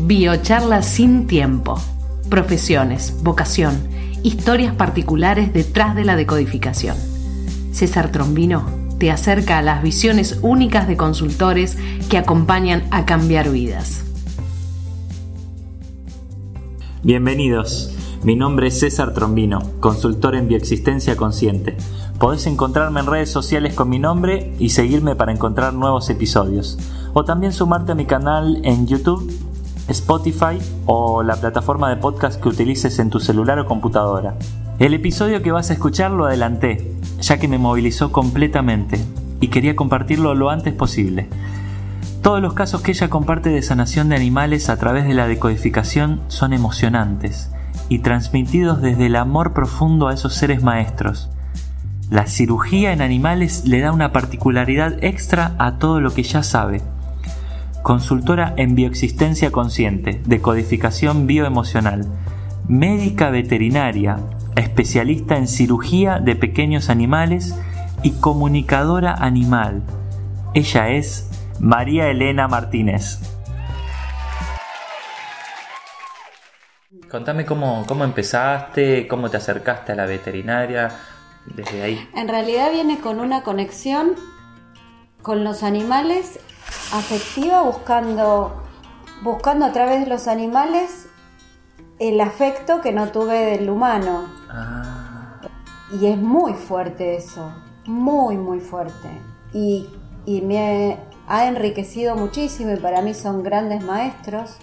Biocharla sin tiempo. Profesiones, vocación, historias particulares detrás de la decodificación. César Trombino te acerca a las visiones únicas de consultores que acompañan a cambiar vidas. Bienvenidos. Mi nombre es César Trombino, consultor en bioexistencia consciente. Podés encontrarme en redes sociales con mi nombre y seguirme para encontrar nuevos episodios. O también sumarte a mi canal en YouTube Spotify o la plataforma de podcast que utilices en tu celular o computadora. El episodio que vas a escuchar lo adelanté, ya que me movilizó completamente y quería compartirlo lo antes posible. Todos los casos que ella comparte de sanación de animales a través de la decodificación son emocionantes y transmitidos desde el amor profundo a esos seres maestros. La cirugía en animales le da una particularidad extra a todo lo que ya sabe consultora en bioexistencia consciente, decodificación bioemocional, médica veterinaria, especialista en cirugía de pequeños animales y comunicadora animal. Ella es María Elena Martínez. Contame cómo, cómo empezaste, cómo te acercaste a la veterinaria desde ahí. En realidad viene con una conexión con los animales afectiva buscando, buscando a través de los animales el afecto que no tuve del humano. Ah. Y es muy fuerte eso, muy, muy fuerte. Y, me ha enriquecido muchísimo y para mí son grandes maestros.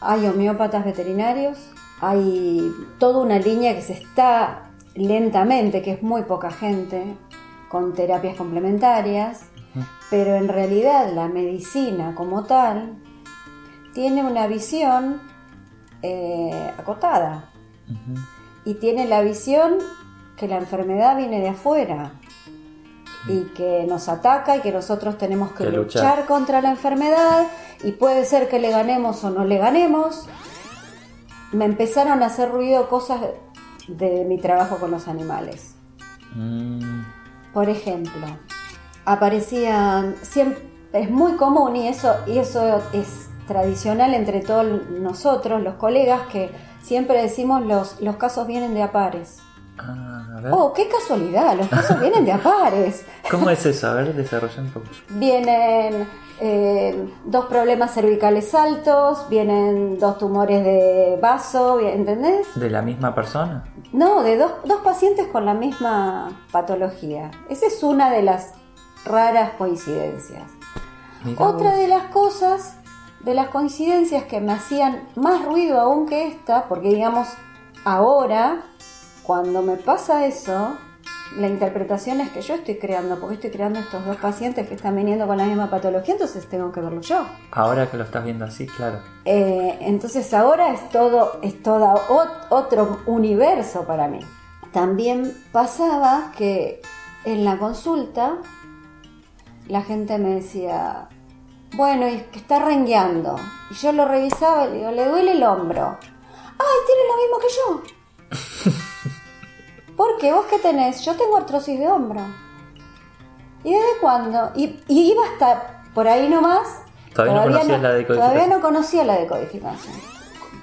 Hay homeópatas veterinarios, hay toda una línea que se está lentamente, que es muy poca gente, con terapias complementarias pero en realidad la medicina como tal tiene una visión eh, acotada y tiene la visión que la enfermedad viene de afuera y que nos ataca y que nosotros tenemos que, luchar. contra la enfermedad y puede ser que le ganemos o no le ganemos. Me empezaron a hacer ruido cosas de mi trabajo con los animales. Mm. Por ejemplo, aparecían siempre es muy común y eso y eso es tradicional entre todos nosotros los colegas que siempre decimos los los casos vienen de apares ah, oh qué casualidad los casos vienen de apares cómo es eso a ver desarrolla un poco vienen eh, dos problemas cervicales altos, vienen dos tumores de vaso, ¿entendés? ¿De la misma persona? No, de dos, dos pacientes con la misma patología. Esa es una de las raras coincidencias. Otra de las cosas, de las coincidencias que me hacían más ruido aún que esta, porque digamos, ahora, cuando me pasa eso, la interpretación es que yo estoy creando, porque estoy creando estos dos pacientes que están viniendo con la misma patología, entonces tengo que verlo yo. Ahora que lo estás viendo así, claro. Eh, entonces ahora es todo, es todo otro universo para mí. También pasaba que en la consulta la gente me decía, bueno, es que está rengueando. Y yo lo revisaba y le digo, le duele el hombro. ¡Ay, tiene lo mismo que yo! ¿Por qué? ¿Vos qué tenés? Yo tengo artrosis de hombro. ¿Y desde cuándo? Y, iba hasta por ahí nomás. Todavía, no conocía la decodificación. Todavía no conocía la decodificación.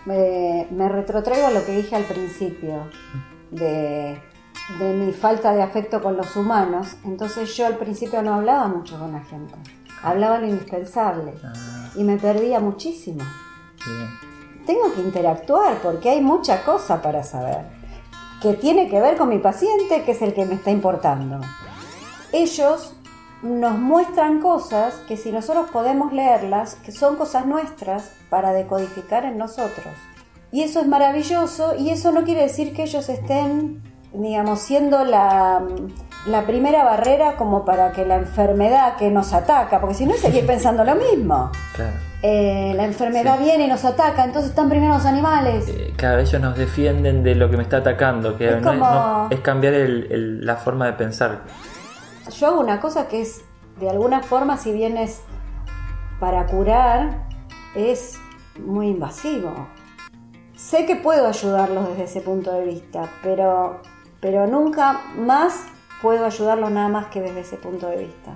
Me, me retrotraigo a lo que dije al principio de de mi falta de afecto con los humanos, entonces yo al principio no hablaba mucho con la gente, hablaba lo indispensable ah. y me perdía muchísimo. Tengo que interactuar porque hay mucha cosa para saber, que tiene que ver con mi paciente, que es el que me está importando. Ellos nos muestran cosas que si nosotros podemos leerlas, que son cosas nuestras para decodificar en nosotros. Y eso es maravilloso y eso no quiere decir que ellos estén digamos, siendo la, primera barrera como para que la enfermedad que nos ataca, porque si no seguir pensando lo mismo. Eh, la enfermedad viene y nos ataca, entonces están primero los animales. Eh, cada vez ellos nos defienden de lo que me está atacando, que es, cambiar la forma de pensar. Yo hago una cosa que es, de alguna forma, si bien es para curar, es muy invasivo. Sé que puedo ayudarlos desde ese punto de vista, pero pero nunca más puedo ayudarlos nada más que desde ese punto de vista.